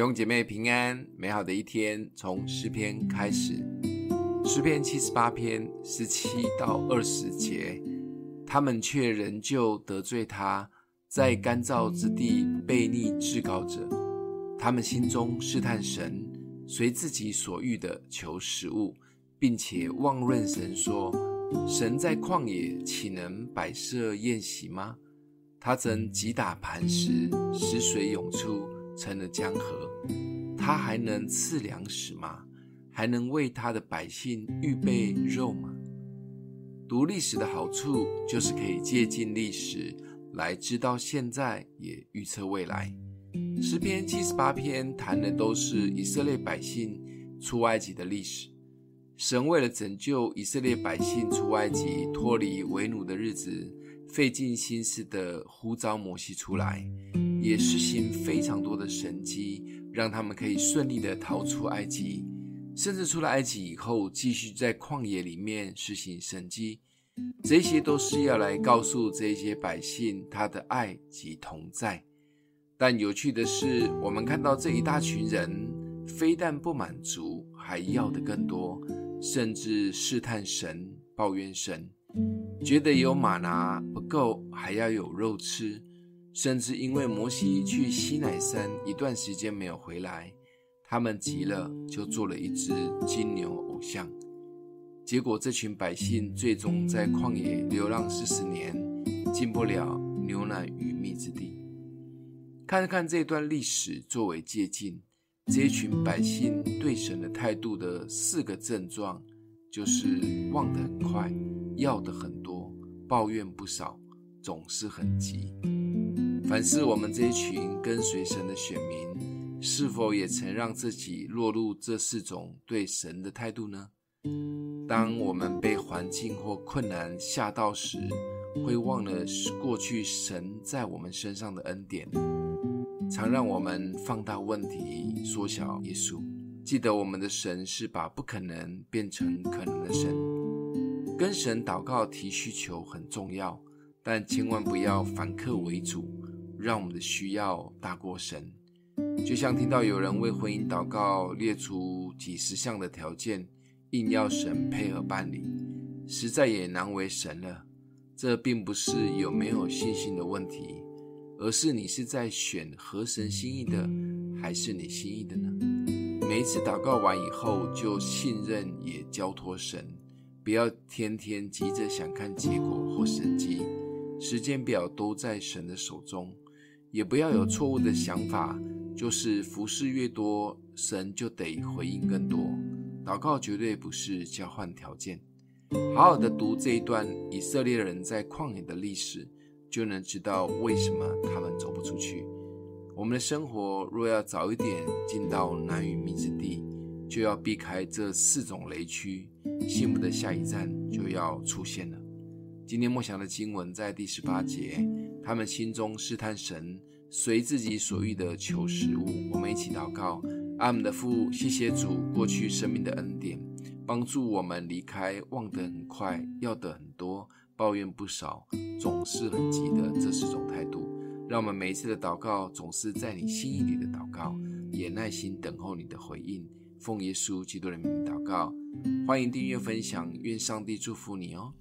弟兄姐妹平安，美好的一天从诗篇开始。诗篇七十八篇十七到二十节，他们却仍旧得罪他，在干燥之地悖逆至高者。他们心中试探神，随自己所欲的求食物，并且妄论神说：神在旷野岂能摆设筵席吗？他曾击打磐石，使水涌出？成了江河，他还能赐粮食吗？还能为他的百姓预备肉吗？读历史的好处就是可以借鉴历史，来知道现在，也预测未来。诗篇七十八篇谈的都是以色列百姓出埃及的历史。神为了拯救以色列百姓出埃及、脱离为奴的日子，费尽心思的呼召摩西出来。也施行非常多的神迹，让他们可以顺利的逃出埃及，甚至出了埃及以后，继续在旷野里面施行神迹。这些都是要来告诉这些百姓他的爱及同在。但有趣的是，我们看到这一大群人，非但不满足，还要的更多，甚至试探神，抱怨神，觉得有吗哪不够，还要有肉吃。甚至因为摩西去西乃山一段时间没有回来，他们急了，就做了一只金牛偶像。结果这群百姓最终在旷野流浪四十年，进不了牛奶与蜜之地。看看这段历史作为借鉴，这群百姓对神的态度的四个症状，就是忘得很快，要的很多，抱怨不少，总是很急。反思我们这一群跟随神的选民，是否也曾让自己落入这四种对神的态度呢？当我们被环境或困难吓到时，会忘了过去神在我们身上的恩典，常让我们放大问题，缩小耶稣。记得我们的神是把不可能变成可能的神。跟神祷告提需求很重要，但千万不要反客为主。让我们的需要大过神，就像听到有人为婚姻祷告，列出几十项的条件，硬要神配合办理，实在也难为神了。这并不是有没有信心的问题，而是你是在选合神心意的，还是你心意的呢？每一次祷告完以后，就信任也交托神，不要天天急着想看结果或神迹，时间表都在神的手中。也不要有错误的想法，就是服侍越多，神就得回应更多。祷告绝对不是交换条件。好好的读这一段以色列人在旷野的历史，就能知道为什么他们走不出去。我们的生活若要早一点进到奶与蜜之地，就要避开这四种雷区，幸福的下一站就要出现了。今天默想的经文在第十八节。他们心中试探神，随自己所欲的求食物。我们一起祷告：阿们的父，谢谢主过去生命的恩典，帮助我们离开忘得很快、要得很多、抱怨不少、总是很急的这四种态度。让我们每一次的祷告总是在你心意里的祷告，也耐心等候你的回应。奉耶稣基督的名祷告，欢迎订阅分享，愿上帝祝福你哦。